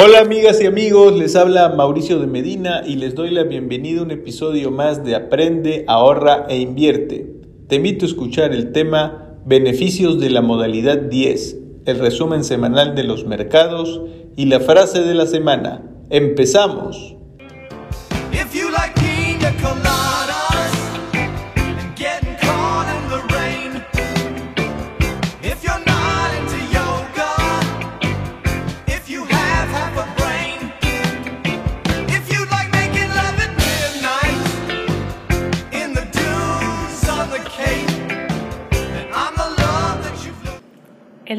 Hola amigas y amigos, les habla Mauricio de Medina y les doy la bienvenida a un episodio más de Aprende, ahorra e invierte. Te invito a escuchar el tema Beneficios de la modalidad 10, el resumen semanal de los mercados y la frase de la semana. ¡Empezamos!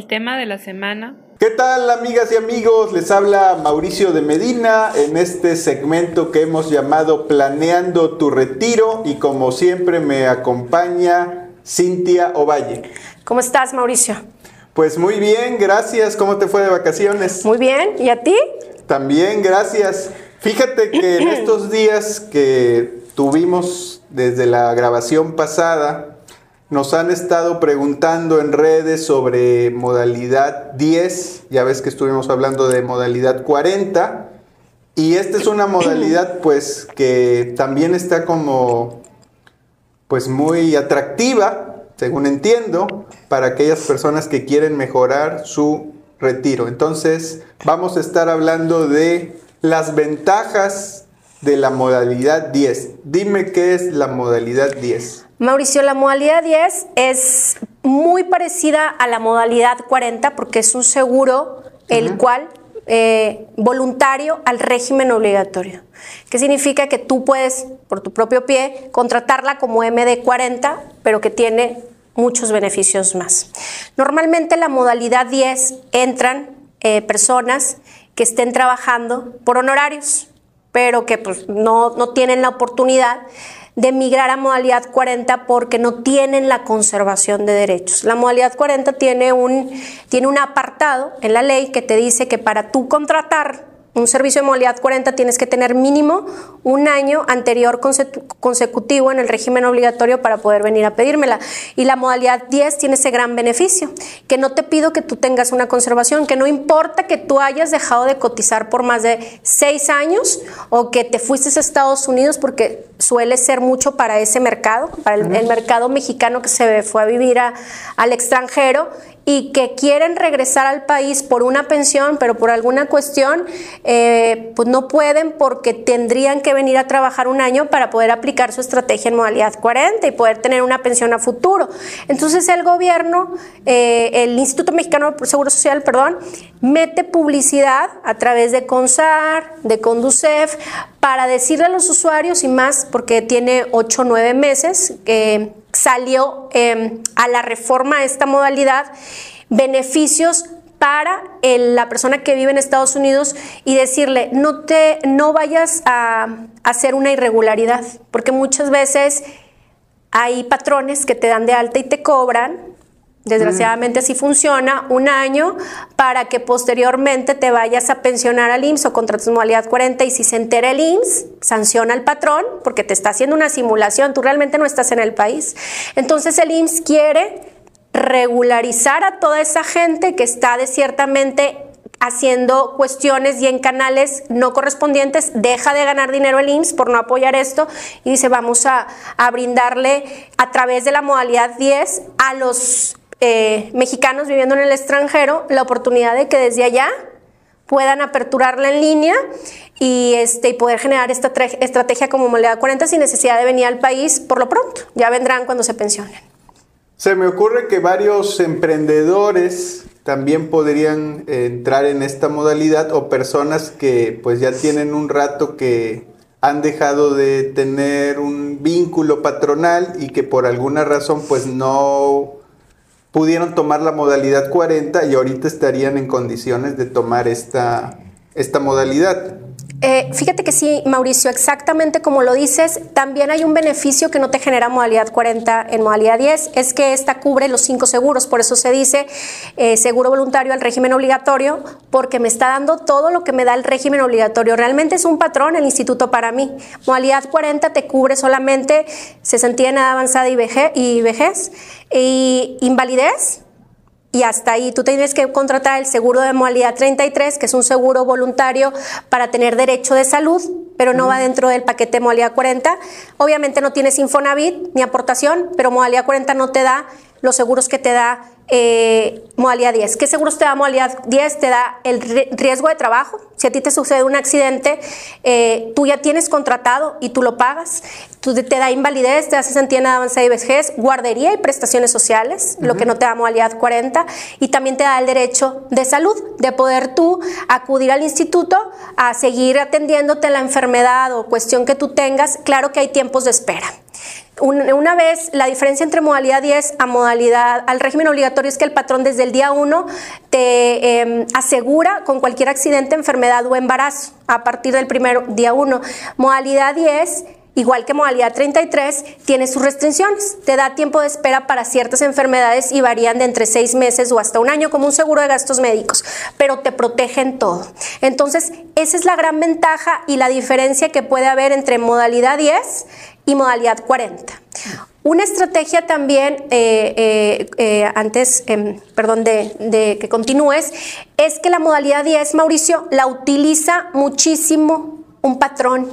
Tema de la semana. ¿Qué tal amigas y amigos? Les habla Mauricio de Medina en este segmento que hemos llamado Planeando tu retiro y como siempre me acompaña Cintia Ovalle. ¿Cómo estás Mauricio? Pues muy bien, gracias. ¿Cómo te fue de vacaciones? Muy bien, ¿y a ti? También, gracias. Fíjate que en estos días que tuvimos desde la grabación pasada, nos han estado preguntando en redes sobre modalidad 10, ya ves que estuvimos hablando de modalidad 40, y esta es una modalidad pues que también está como pues muy atractiva, según entiendo, para aquellas personas que quieren mejorar su retiro. Entonces, vamos a estar hablando de las ventajas de la modalidad 10. Dime qué es la modalidad 10. Mauricio, la modalidad 10 es muy parecida a la modalidad 40 porque es un seguro el cual eh, voluntario al régimen obligatorio. ¿Qué significa? Que tú puedes, por tu propio pie, contratarla como MD40, pero que tiene muchos beneficios más. Normalmente la modalidad 10 entran eh, personas que estén trabajando por honorarios, pero que pues, no, no tienen la oportunidad de migrar a modalidad 40 porque no tienen la conservación de derechos. La modalidad 40 tiene un, tiene un apartado en la ley que te dice que para tú contratar un servicio de modalidad 40 tienes que tener mínimo un año anterior consecutivo en el régimen obligatorio para poder venir a pedírmela. Y la modalidad 10 tiene ese gran beneficio, que no te pido que tú tengas una conservación, que no importa que tú hayas dejado de cotizar por más de seis años o que te fuiste a Estados Unidos porque suele ser mucho para ese mercado, para el, mercado mexicano que se fue a vivir al extranjero y que quieren regresar al país por una pensión, pero por alguna cuestión, eh, pues no pueden porque tendrían que venir a trabajar un año para poder aplicar su estrategia en modalidad 40 y poder tener una pensión a futuro. Entonces el gobierno, eh, el Instituto Mexicano de Seguro Social, perdón, mete publicidad a través de CONSAR, de CONDUCEF, para decirle a los usuarios y más, porque tiene 8 o 9 meses, que salió em, a la reforma esta modalidad beneficios para la persona que vive en Estados Unidos y decirle, no, te, no vayas a, hacer una irregularidad, porque muchas veces hay patrones que te dan de alta y te cobran Desgraciadamente así funciona un año para que posteriormente te vayas a pensionar al IMSS o contratas modalidad 40 y si se entera el IMSS, sanciona al patrón porque te está haciendo una simulación, tú realmente no estás en el país. Entonces el IMSS quiere regularizar a toda esa gente que está desiertamente haciendo cuestiones y en canales no correspondientes, deja de ganar dinero el IMSS por no apoyar esto y dice vamos a, a brindarle a través de la modalidad 10 a los eh, mexicanos viviendo en el extranjero la oportunidad de que desde allá puedan aperturarla en línea y, este, y poder generar esta estrategia como moneda 40 sin necesidad de venir al país por lo pronto. Ya vendrán cuando se pensionen. Se me ocurre que varios emprendedores también podrían entrar en esta modalidad o personas que pues ya tienen un rato que han dejado de tener un vínculo patronal y que por alguna razón pues no pudieron tomar la modalidad 40 y ahorita estarían en condiciones de tomar esta, esta modalidad. Eh, fíjate que sí, Mauricio, exactamente como lo dices, también hay un beneficio que no te genera modalidad 40 en modalidad 10, es que esta cubre los cinco seguros, por eso se dice eh, seguro voluntario al régimen obligatorio, porque me está dando todo lo que me da el régimen obligatorio. Realmente es un patrón el instituto para mí. Modalidad 40 te cubre solamente se en edad avanzada y y, vejez, y invalidez, y hasta ahí tú tienes que contratar el seguro de modalidad 33, que es un seguro voluntario para tener derecho de salud, pero no va dentro del paquete de modalidad 40. Obviamente no tienes Infonavit ni aportación, pero modalidad 40 no te da los seguros que te da eh, modalidad 10. ¿Qué seguros te da modalidad 10? Te da el riesgo de trabajo. Si a ti te sucede un accidente, eh, tú ya tienes contratado y tú lo pagas. Tú te da invalidez, te da cesantía de avanzada y vejez, guardería y prestaciones sociales, lo que no te da modalidad 40. Y también te da el derecho de salud, de poder tú acudir al instituto a seguir atendiéndote la enfermedad o cuestión que tú tengas. Claro que hay tiempos de espera una vez la diferencia entre modalidad 10 a modalidad al régimen obligatorio es que el patrón desde el día 1 te em, asegura con cualquier accidente, enfermedad o embarazo a partir del primer día 1. Modalidad 10 igual que modalidad 33, tiene sus restricciones. Te da tiempo de espera para ciertas enfermedades y varían de entre seis meses o hasta un año, como un seguro de gastos médicos, pero te protegen todo. Entonces, esa es la gran ventaja y la diferencia que puede haber entre modalidad 10 y modalidad 40. Una estrategia también, eh, eh, eh, antes, em, perdón, de, que continúes, es que la modalidad 10, Mauricio, la utiliza muchísimo un patrón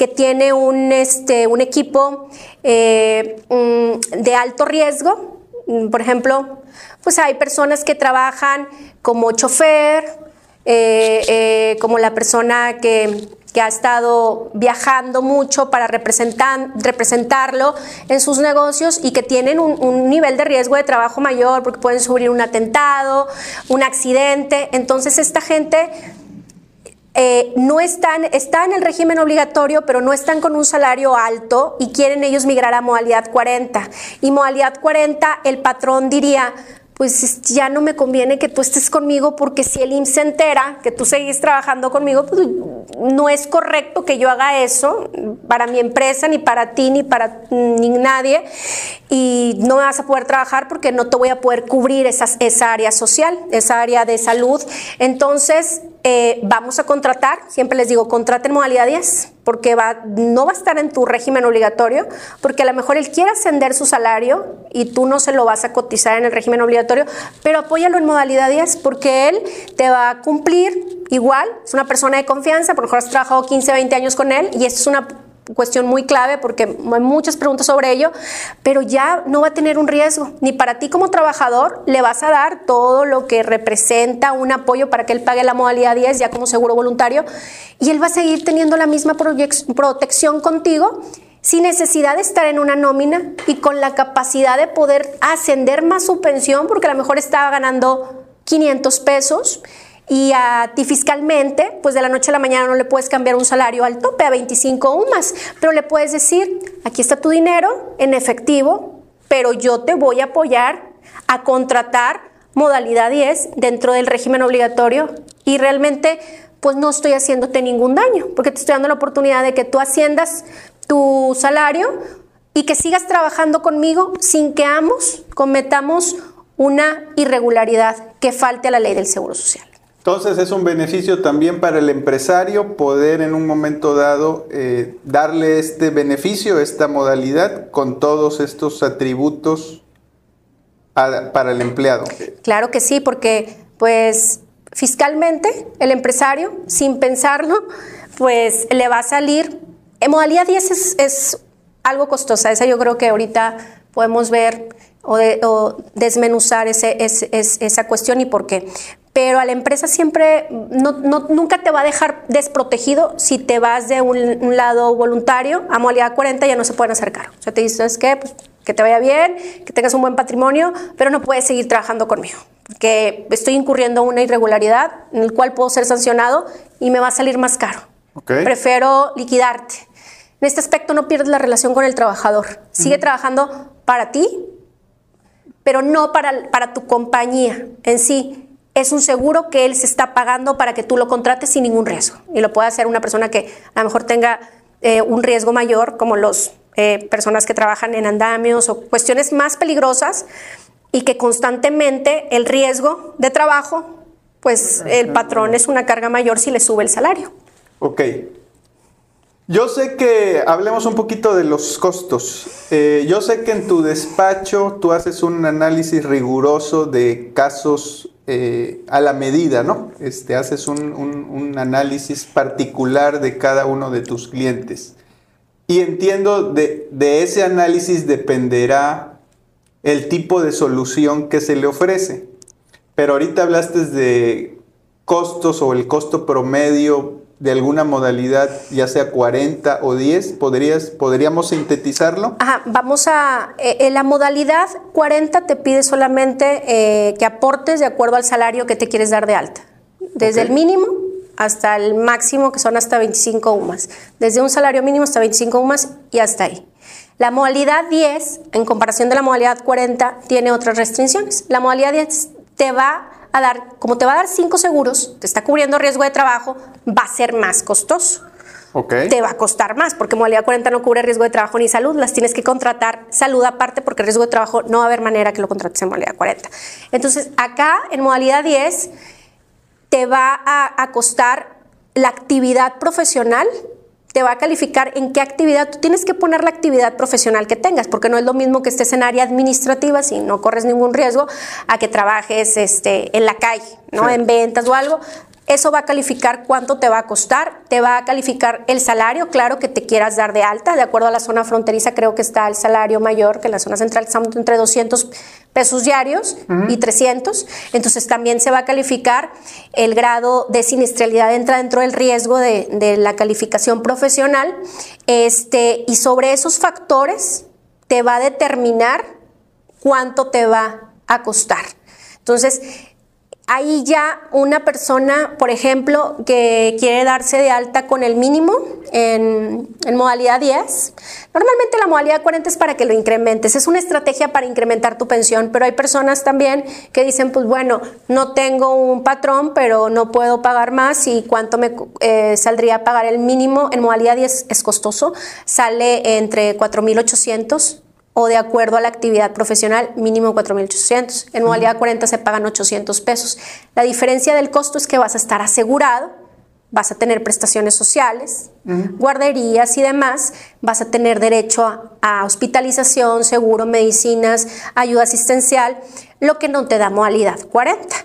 que tiene un, este, un equipo mm, de alto riesgo. Mm, por ejemplo, pues hay personas que trabajan como chofer, como la persona que que ha estado viajando mucho para representar, representarlo en sus negocios y que tienen un, nivel de riesgo de trabajo mayor porque pueden sufrir un atentado, un accidente. Entonces esta gente eh, no están, está en el régimen obligatorio, pero no están con un salario alto y quieren ellos migrar a modalidad 40. Y modalidad 40, el patrón diría, pues ya no me conviene que tú estés conmigo porque si el IMSS se entera que tú seguís trabajando conmigo, pues no es correcto que yo haga eso para mi empresa, ni para ti, ni para ni nadie, y no me vas a poder trabajar porque no te voy a poder cubrir esas, esa área social, esa área de salud. Entonces, eh, vamos a contratar, siempre les digo, contraten modalidad 10, porque va, no va a estar en tu régimen obligatorio, porque a lo mejor él quiere ascender su salario y tú no se lo vas a cotizar en el régimen obligatorio, pero apóyalo en modalidad 10, porque él te va a cumplir igual, es una persona de confianza, por lo mejor has trabajado 15, 20 años con él y es una cuestión muy clave porque hay muchas preguntas sobre ello, pero ya no va a tener un riesgo. Ni para ti como trabajador le vas a dar todo lo que representa un apoyo para que él pague la modalidad 10 ya como seguro voluntario y él va a seguir teniendo la misma protección contigo sin necesidad de estar en una nómina y con la capacidad de poder ascender más su pensión porque a lo mejor estaba ganando 500 pesos y a ti fiscalmente, pues de la noche a la mañana no le puedes cambiar un salario al tope a 25 o más, pero le puedes decir, aquí está tu dinero en efectivo, pero yo te voy a apoyar a contratar modalidad 10 dentro del régimen obligatorio y realmente pues no estoy haciéndote ningún daño, porque te estoy dando la oportunidad de que tú asciendas tu salario y que sigas trabajando conmigo sin que ambos cometamos una irregularidad que falte a la ley del Seguro Social. Entonces es un beneficio también para el empresario poder en un momento dado eh, darle este beneficio, esta modalidad con todos estos atributos para el empleado. Claro que sí, porque pues fiscalmente el empresario, sin pensarlo, pues le va a salir. En modalidad 10 es, algo costosa, esa yo creo que ahorita podemos ver o, desmenuzar ese, esa cuestión y por qué pero a la empresa siempre no, nunca te va a dejar desprotegido si te vas de un, lado voluntario a modalidad 40 ya no se pueden acercar. O sea, te dices que pues, que te vaya bien, que tengas un buen patrimonio, pero no puedes seguir trabajando conmigo, porque estoy incurriendo en una irregularidad en el cual puedo ser sancionado y me va a salir más caro. Prefiero liquidarte. En este aspecto no pierdes la relación con el trabajador. Sigue trabajando para ti, pero no para, para tu compañía en sí es un seguro que él se está pagando para que tú lo contrates sin ningún riesgo. Y lo puede hacer una persona que a lo mejor tenga eh, un riesgo mayor, como las eh, personas que trabajan en andamios o cuestiones más peligrosas, y que constantemente el riesgo de trabajo, pues el patrón es una carga mayor si le sube el salario. Ok. Yo sé que hablemos un poquito de los costos. Eh, yo sé que en tu despacho tú haces un análisis riguroso de casos eh, a la medida, ¿no? Este, haces un, análisis particular de cada uno de tus clientes. Y entiendo de, de ese análisis dependerá el tipo de solución que se le ofrece. Pero ahorita hablaste de costos o el costo promedio de alguna modalidad, ya sea 40 o 10? ¿Podrías, ¿Podríamos sintetizarlo? Ajá, vamos a... Eh, en la modalidad 40 te pide solamente eh, que aportes de acuerdo al salario que te quieres dar de alta. Desde el mínimo hasta el máximo, que son hasta 25 UMAS. Desde un salario mínimo hasta 25 UMAS y hasta ahí. La modalidad 10, en comparación de la modalidad 40, tiene otras restricciones. La modalidad 10 te va a dar, como te va a dar cinco seguros, te está cubriendo riesgo de trabajo, va a ser más costoso. Okay. Te va a costar más, porque modalidad 40 no cubre riesgo de trabajo ni salud, las tienes que contratar salud aparte, porque riesgo de trabajo no va a haber manera que lo contrates en modalidad 40. Entonces, acá en modalidad 10 te va a, a costar la actividad profesional te va a calificar en qué actividad. Tú tienes que poner la actividad profesional que tengas, porque no es lo mismo que estés en área administrativa, si no corres ningún riesgo, a que trabajes este, en la calle, ¿no? En ventas o algo. Eso va a calificar cuánto te va a costar, te va a calificar el salario, claro que te quieras dar de alta, de acuerdo a la zona fronteriza creo que está el salario mayor, que en la zona central estamos entre 200 pesos diarios y 300, entonces también se va a calificar el grado de siniestralidad, entra dentro del riesgo de, de la calificación profesional, este, y sobre esos factores te va a determinar cuánto te va a costar. Entonces, Ahí ya una persona, por ejemplo, que quiere darse de alta con el mínimo en, modalidad 10, normalmente la modalidad 40 es para que lo incrementes, es una estrategia para incrementar tu pensión, pero hay personas también que dicen, pues bueno, no tengo un patrón, pero no puedo pagar más y cuánto me eh, saldría pagar el mínimo en modalidad 10 es costoso, sale entre 4.800 o de acuerdo a la actividad profesional, mínimo 4.800. En modalidad 40 se pagan 800 pesos. La diferencia del costo es que vas a estar asegurado, vas a tener prestaciones sociales, guarderías y demás, vas a tener derecho a, a, hospitalización, seguro, medicinas, ayuda asistencial, lo que no te da modalidad 40.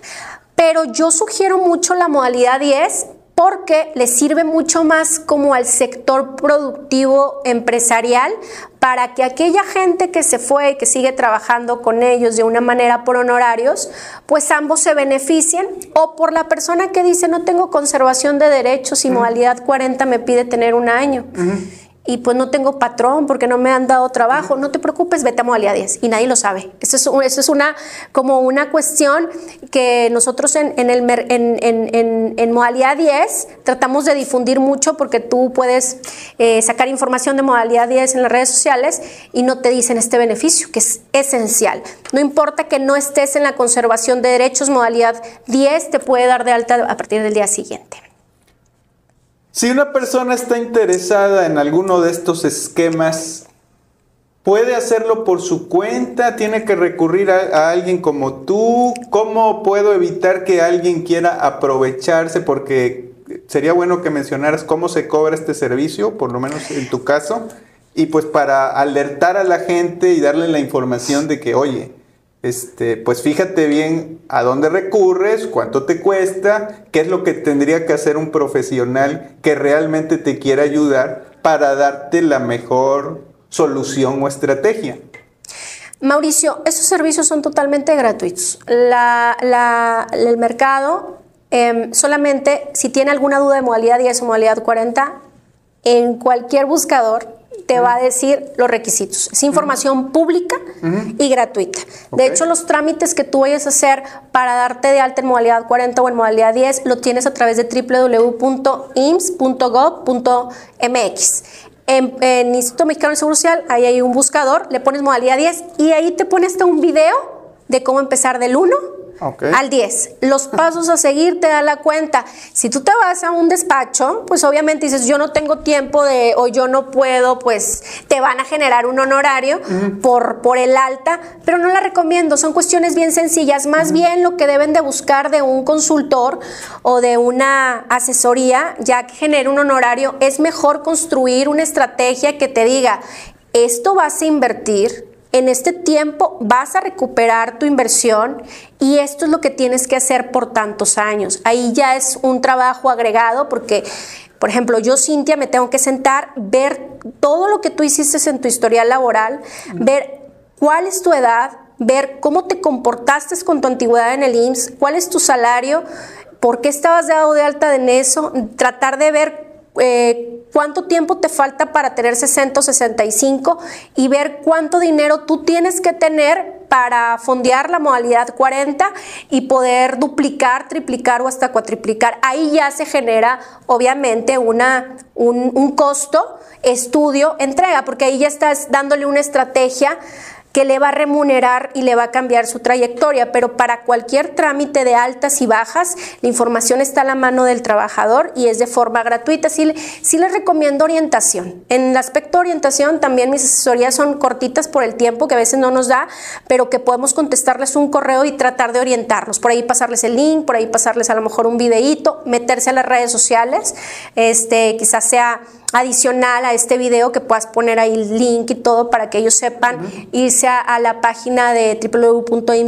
Pero yo sugiero mucho la modalidad 10 porque le sirve mucho más como al sector productivo empresarial para que aquella gente que se fue y que sigue trabajando con ellos de una manera por honorarios, pues ambos se beneficien. O por la persona que dice no tengo conservación de derechos y modalidad 40 me pide tener un año y pues no tengo patrón porque no me han dado trabajo, no te preocupes, vete a modalidad 10 y nadie lo sabe. Eso es, una, como una cuestión que nosotros en, en, el, en, en, en, modalidad 10 tratamos de difundir mucho porque tú puedes eh, sacar información de modalidad 10 en las redes sociales y no te dicen este beneficio, que es esencial. No importa que no estés en la conservación de derechos, modalidad 10 te puede dar de alta a partir del día siguiente. Si una persona está interesada en alguno de estos esquemas, ¿puede hacerlo por su cuenta? ¿Tiene que recurrir a, alguien como tú? ¿Cómo puedo evitar que alguien quiera aprovecharse? Porque sería bueno que mencionaras cómo se cobra este servicio, por lo menos en tu caso, y pues para alertar a la gente y darle la información de que, oye, este, pues fíjate bien a dónde recurres, cuánto te cuesta, qué es lo que tendría que hacer un profesional que realmente te quiera ayudar para darte la mejor solución o estrategia. Mauricio, esos servicios son totalmente gratuitos. el mercado, em, solamente si tiene alguna duda de modalidad 10 o modalidad 40, en cualquier buscador te va a decir los requisitos. Es información pública y gratuita. De hecho, los trámites que tú vayas a hacer para darte de alta en modalidad 40 o en modalidad 10 lo tienes a través de www.ims.gov.mx. En, en, Instituto Mexicano de Seguro Social, ahí hay un buscador, le pones modalidad 10 y ahí te pones un video de cómo empezar del 1 al 10. Los pasos a seguir te da la cuenta. Si tú te vas a un despacho, pues obviamente dices, yo no tengo tiempo de, o yo no puedo, pues te van a generar un honorario por, por el alta, pero no la recomiendo. Son cuestiones bien sencillas. Más bien lo que deben de buscar de un consultor o de una asesoría, ya que genere un honorario, es mejor construir una estrategia que te diga, esto vas a invertir, en este tiempo vas a recuperar tu inversión y esto es lo que tienes que hacer por tantos años. Ahí ya es un trabajo agregado porque, por ejemplo, yo, Cintia, me tengo que sentar, ver todo lo que tú hiciste en tu historial laboral, ver cuál es tu edad, ver cómo te comportaste con tu antigüedad en el IMSS, cuál es tu salario, por qué estabas dado de alta en eso, tratar de ver eh, cuánto tiempo te falta para tener 60 o 65 y ver cuánto dinero tú tienes que tener para fondear la modalidad 40 y poder duplicar, triplicar o hasta cuatriplicar. Ahí ya se genera obviamente una, un, un costo, estudio, entrega, porque ahí ya estás dándole una estrategia que le va a remunerar y le va a cambiar su trayectoria, pero para cualquier trámite de altas y bajas, la información está a la mano del trabajador y es de forma gratuita. Sí, sí les recomiendo orientación. En el aspecto de orientación también mis asesorías son cortitas por el tiempo que a veces no nos da, pero que podemos contestarles un correo y tratar de orientarlos. Por ahí pasarles el link, por ahí pasarles a lo mejor un videíto, meterse a las redes sociales, este, quizás sea adicional a este video que puedas poner ahí el link y todo para que ellos sepan irse a, la página de www.ims.gov.mx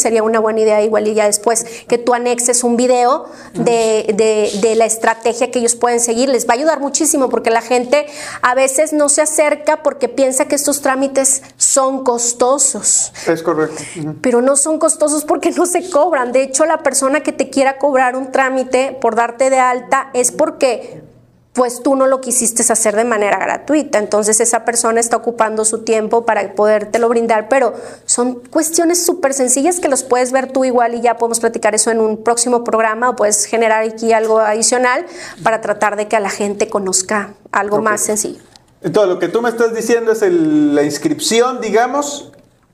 sería una buena idea igual y ya después que tú anexes un video de, de, la estrategia que ellos pueden seguir. Les va a ayudar muchísimo porque la gente a veces no se acerca porque piensa que estos trámites son costosos. Es correcto. Pero no son costosos porque no se cobran. De hecho la persona que te quiera cobrar un trámite por darte de alta es porque pues tú no lo quisiste hacer de manera gratuita. Entonces esa persona está ocupando su tiempo para podértelo brindar, pero son cuestiones súper sencillas que los puedes ver tú igual y ya podemos platicar eso en un próximo programa o puedes generar aquí algo adicional para tratar de que a la gente conozca algo más sencillo. Entonces lo que tú me estás diciendo es la inscripción, digamos,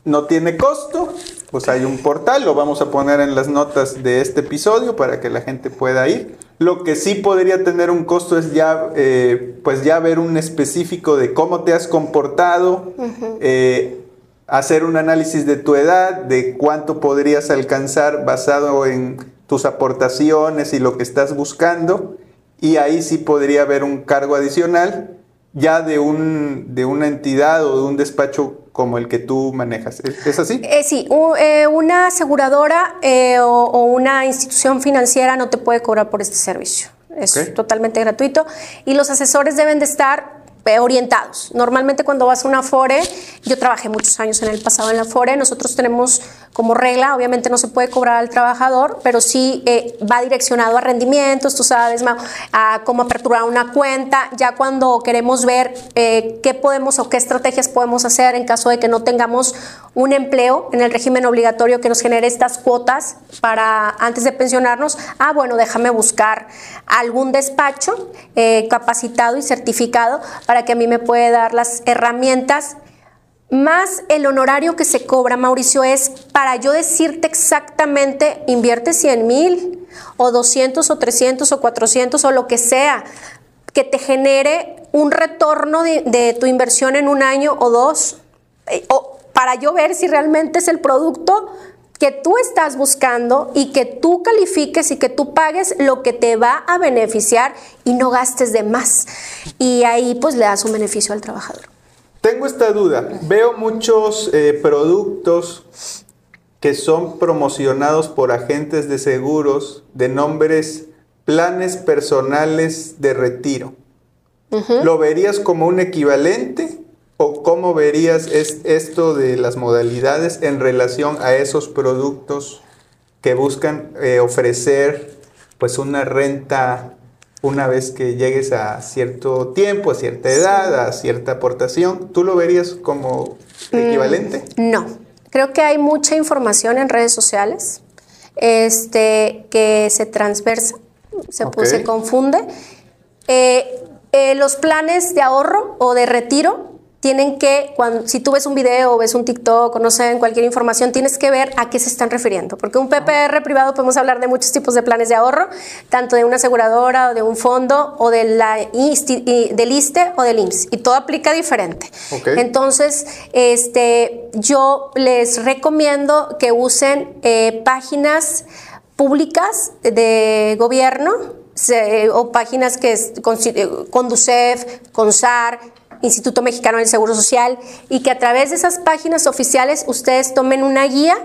no tiene costo, pues hay un portal, lo vamos a poner en las notas de este episodio para que la gente pueda ir. Lo que sí podría tener un costo es ya, eh, pues ya ver un específico de cómo te has comportado, eh, hacer un análisis de tu edad, de cuánto podrías alcanzar basado en tus aportaciones y lo que estás buscando. Y ahí sí podría haber un cargo adicional ya de, un, de una entidad o de un despacho como el que tú manejas. ¿Es, así? Eh, sí, eh, una aseguradora eh, o, una institución financiera no te puede cobrar por este servicio. Es totalmente gratuito y los asesores deben de estar orientados. Normalmente cuando vas a una FORE, yo trabajé muchos años en el pasado en la FORE, nosotros tenemos como regla, obviamente no se puede cobrar al trabajador, pero sí eh, va direccionado a rendimientos, tú sabes, a cómo aperturar una cuenta, ya cuando queremos ver eh, qué podemos o qué estrategias podemos hacer en caso de que no tengamos un empleo en el régimen obligatorio que nos genere estas cuotas para antes de pensionarnos, ah, bueno, déjame buscar algún despacho eh, capacitado y certificado para que a mí me pueda dar las herramientas más el honorario que se cobra, Mauricio, es para yo decirte exactamente, invierte 100 mil o 200 o 300 o 400 o lo que sea, que te genere un retorno de, tu inversión en un año o dos, eh, o para yo ver si realmente es el producto que tú estás buscando y que tú califiques y que tú pagues lo que te va a beneficiar y no gastes de más. Y ahí pues le das un beneficio al trabajador. Tengo esta duda. Veo muchos eh, productos que son promocionados por agentes de seguros de nombres planes personales de retiro. ¿Lo verías como un equivalente o cómo verías esto de las modalidades en relación a esos productos que buscan eh, ofrecer pues una renta una vez que llegues a cierto tiempo, a cierta edad, a cierta aportación, ¿tú lo verías como equivalente? Mm, no, creo que hay mucha información en redes sociales este, que se transversa, se, confunde. Eh, eh, los planes de ahorro o de retiro tienen que, cuando, si tú ves un video o ves un TikTok o no sé, en cualquier información, tienes que ver a qué se están refiriendo. Porque un PPR privado podemos hablar de muchos tipos de planes de ahorro, tanto de una aseguradora o de un fondo o de la del ISTE o del IMSS. Y todo aplica diferente. Entonces, este, yo les recomiendo que usen eh, páginas públicas de gobierno o páginas que es Conducef, CONSAR, Instituto Mexicano del Seguro Social, y que a través de esas páginas oficiales ustedes tomen una guía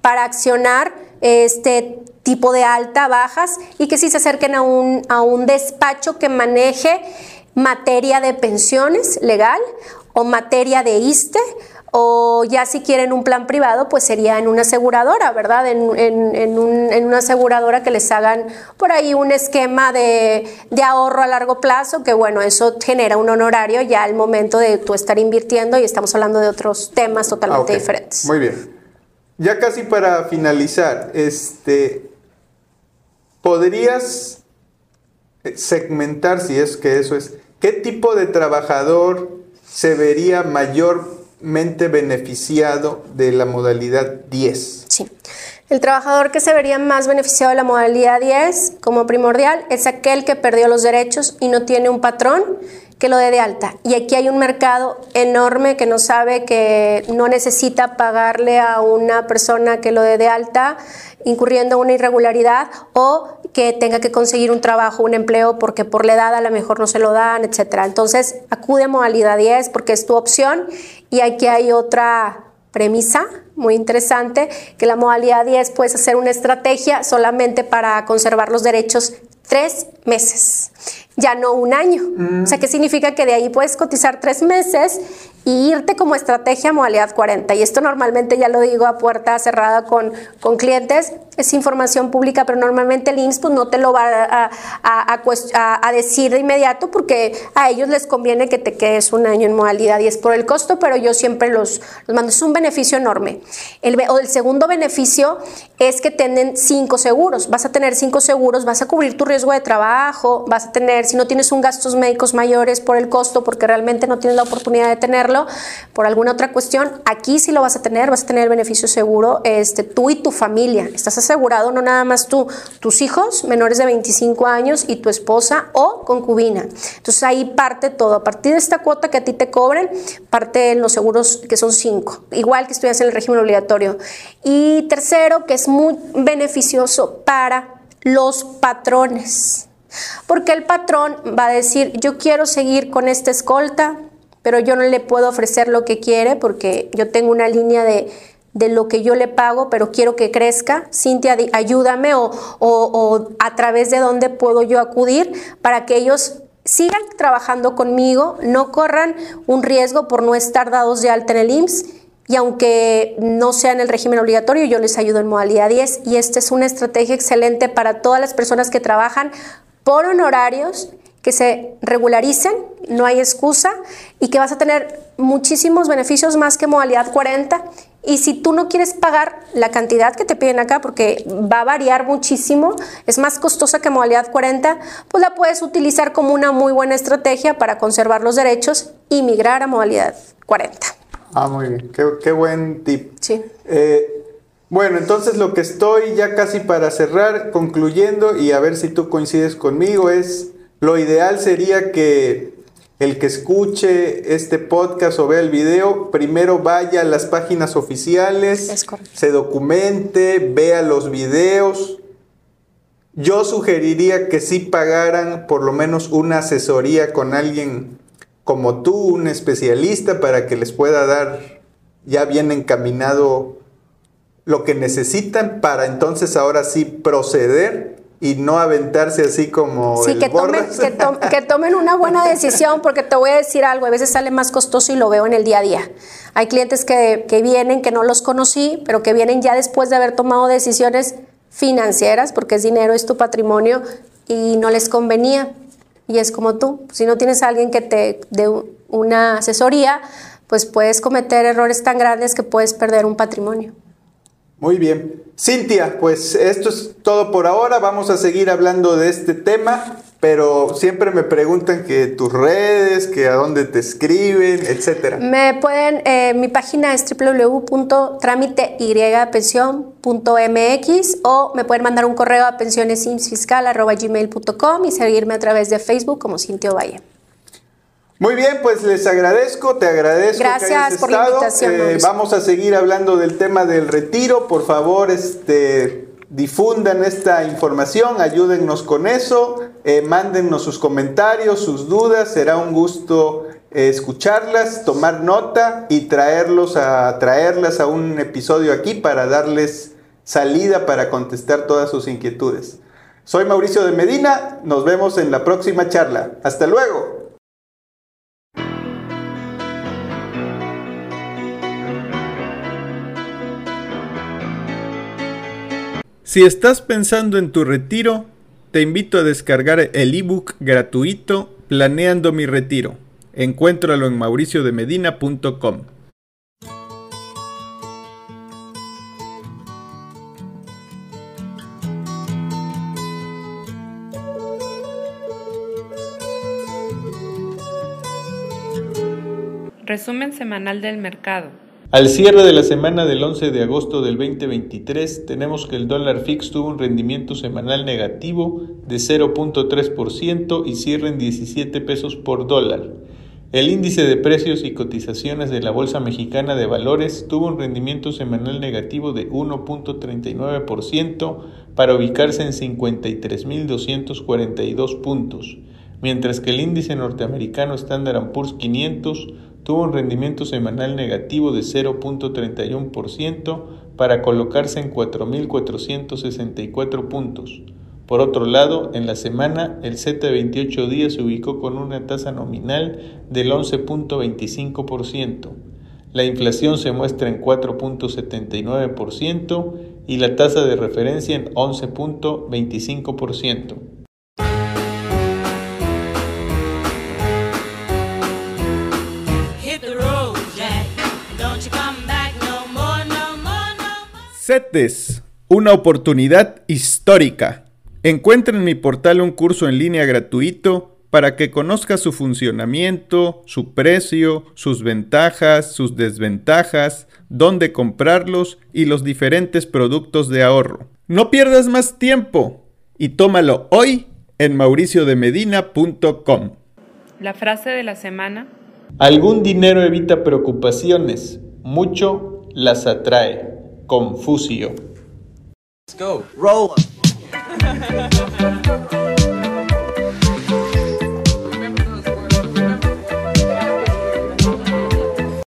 para accionar este tipo de alta, bajas, y que sí se acerquen a un, a un despacho que maneje materia de pensiones legal o materia de ISTE o ya si quieren un plan privado, pues sería en una aseguradora, ¿verdad? En, una aseguradora que les hagan por ahí un esquema de, ahorro a largo plazo, que bueno, eso genera un honorario ya al momento de tú estar invirtiendo y estamos hablando de otros temas totalmente diferentes. Muy bien. Ya casi para finalizar, este, ¿podrías segmentar, si es que eso es, qué tipo de trabajador se vería mayor mente beneficiado de la modalidad 10. Sí. El trabajador que se vería más beneficiado de la modalidad 10 como primordial es aquel que perdió los derechos y no tiene un patrón que lo dé de alta. Y aquí hay un mercado enorme que no sabe que no necesita pagarle a una persona que lo dé de alta incurriendo una irregularidad o que tenga que conseguir un trabajo, un empleo, porque por la edad a lo mejor no se lo dan, etcétera. Entonces, acude a modalidad 10 porque es tu opción y aquí hay otra premisa muy interesante, que la modalidad 10 puedes hacer una estrategia solamente para conservar los derechos tres meses, ya no un año. O sea, ¿qué significa que de ahí puedes cotizar tres meses y irte como estrategia a modalidad 40? Y esto normalmente ya lo digo a puerta cerrada con, con clientes, es información pública, pero normalmente el IMSS pues, no te lo va a, a, decir de inmediato porque a ellos les conviene que te quedes un año en modalidad y es por el costo, pero yo siempre los, los mando. Es un beneficio enorme. El, o el segundo beneficio es que tienen cinco seguros. Vas a tener cinco seguros, vas a cubrir tu riesgo de trabajo, vas a tener, si no tienes un gastos médicos mayores por el costo, porque realmente no tienes la oportunidad de tenerlo, por alguna otra cuestión, aquí sí lo vas a tener, vas a tener beneficio seguro, este, tú y tu familia. Estás asegurado, no nada más tú, tus hijos menores de 25 años y tu esposa o concubina. Entonces ahí parte todo. A partir de esta cuota que a ti te cobren, parte los seguros que son cinco, igual que estudias en el régimen obligatorio. Y tercero, que es muy beneficioso para los patrones. Porque el patrón va a decir, yo quiero seguir con esta escolta, pero yo no le puedo ofrecer lo que quiere porque yo tengo una línea de de lo que yo le pago, pero quiero que crezca. Cintia, ayúdame o, o, a través de dónde puedo yo acudir para que ellos sigan trabajando conmigo, no corran un riesgo por no estar dados de alta en el IMSS y aunque no sea en el régimen obligatorio, yo les ayudo en modalidad 10 y esta es una estrategia excelente para todas las personas que trabajan por honorarios que se regularicen, no hay excusa y que vas a tener muchísimos beneficios más que modalidad 40 y si tú no quieres pagar la cantidad que te piden acá, porque va a variar muchísimo, es más costosa que modalidad 40, pues la puedes utilizar como una muy buena estrategia para conservar los derechos y migrar a modalidad 40. Ah, muy bien, qué, buen tip. Sí. Eh, bueno, entonces lo que estoy ya casi para cerrar, concluyendo y a ver si tú coincides conmigo, es lo ideal sería que el que escuche este podcast o vea el video, primero vaya a las páginas oficiales, se documente, vea los videos. Yo sugeriría que sí pagaran por lo menos una asesoría con alguien como tú, un especialista, para que les pueda dar ya bien encaminado lo que necesitan para entonces ahora sí proceder y no aventarse así como sí, que, tomen, que, tomen una buena decisión porque te voy a decir algo, a veces sale más costoso y lo veo en el día a día. Hay clientes que, que vienen, que no los conocí, pero que vienen ya después de haber tomado decisiones financieras, porque es dinero, es tu patrimonio, y no les convenía. Y es como tú, si no tienes a alguien que te dé una asesoría, pues puedes cometer errores tan grandes que puedes perder un patrimonio. Muy bien. Cintia, pues esto es todo por ahora. Vamos a seguir hablando de este tema pero siempre me preguntan que tus redes, que a dónde te escriben, etcétera. Me pueden, eh, mi página es www.tramiteypensión.mx o me pueden mandar un correo a pensionesimsfiscal.gmail.com y seguirme a través de Facebook como Cintio Valle. Muy bien, pues les agradezco, te agradezco. Gracias por la invitación. Eh, vamos a seguir hablando del tema del retiro. Por favor, este, difundan esta información, ayúdennos con eso, eh, mándennos sus comentarios, sus dudas. Será un gusto eh, escucharlas, tomar nota y traerlos a traerlas a un episodio aquí para darles salida para contestar todas sus inquietudes. Soy Mauricio de Medina, nos vemos en la próxima charla. Hasta luego. Si estás pensando en tu retiro, te invito a descargar el ebook gratuito Planeando mi retiro. Encuéntralo en mauriciodemedina.com. Resumen semanal del mercado. Al cierre de la semana del 11 de agosto del 2023, tenemos que el dólar fix tuvo un rendimiento semanal negativo de 0.3% y cierra en 17 pesos por dólar. El índice de precios y cotizaciones de la Bolsa Mexicana de Valores tuvo un rendimiento semanal negativo de 1.39% para ubicarse en 53.242 puntos, mientras que el índice norteamericano Standard Poor's 500 tuvo un rendimiento semanal negativo de 0.31% para colocarse en 4.464 puntos. Por otro lado, en la semana, el Z de 28 días se ubicó con una tasa nominal del 11.25%. La inflación se muestra en 4.79% y la tasa de referencia en 11.25%. CETES, una oportunidad histórica. Encuentra en mi portal un curso en línea gratuito para que conozca su funcionamiento, su precio, sus ventajas, sus desventajas, dónde comprarlos y los diferentes productos de ahorro. No pierdas más tiempo y tómalo hoy en mauriciodemedina.com. La frase de la semana. Algún dinero evita preocupaciones, mucho las atrae. Confucio. Let's go. Roll.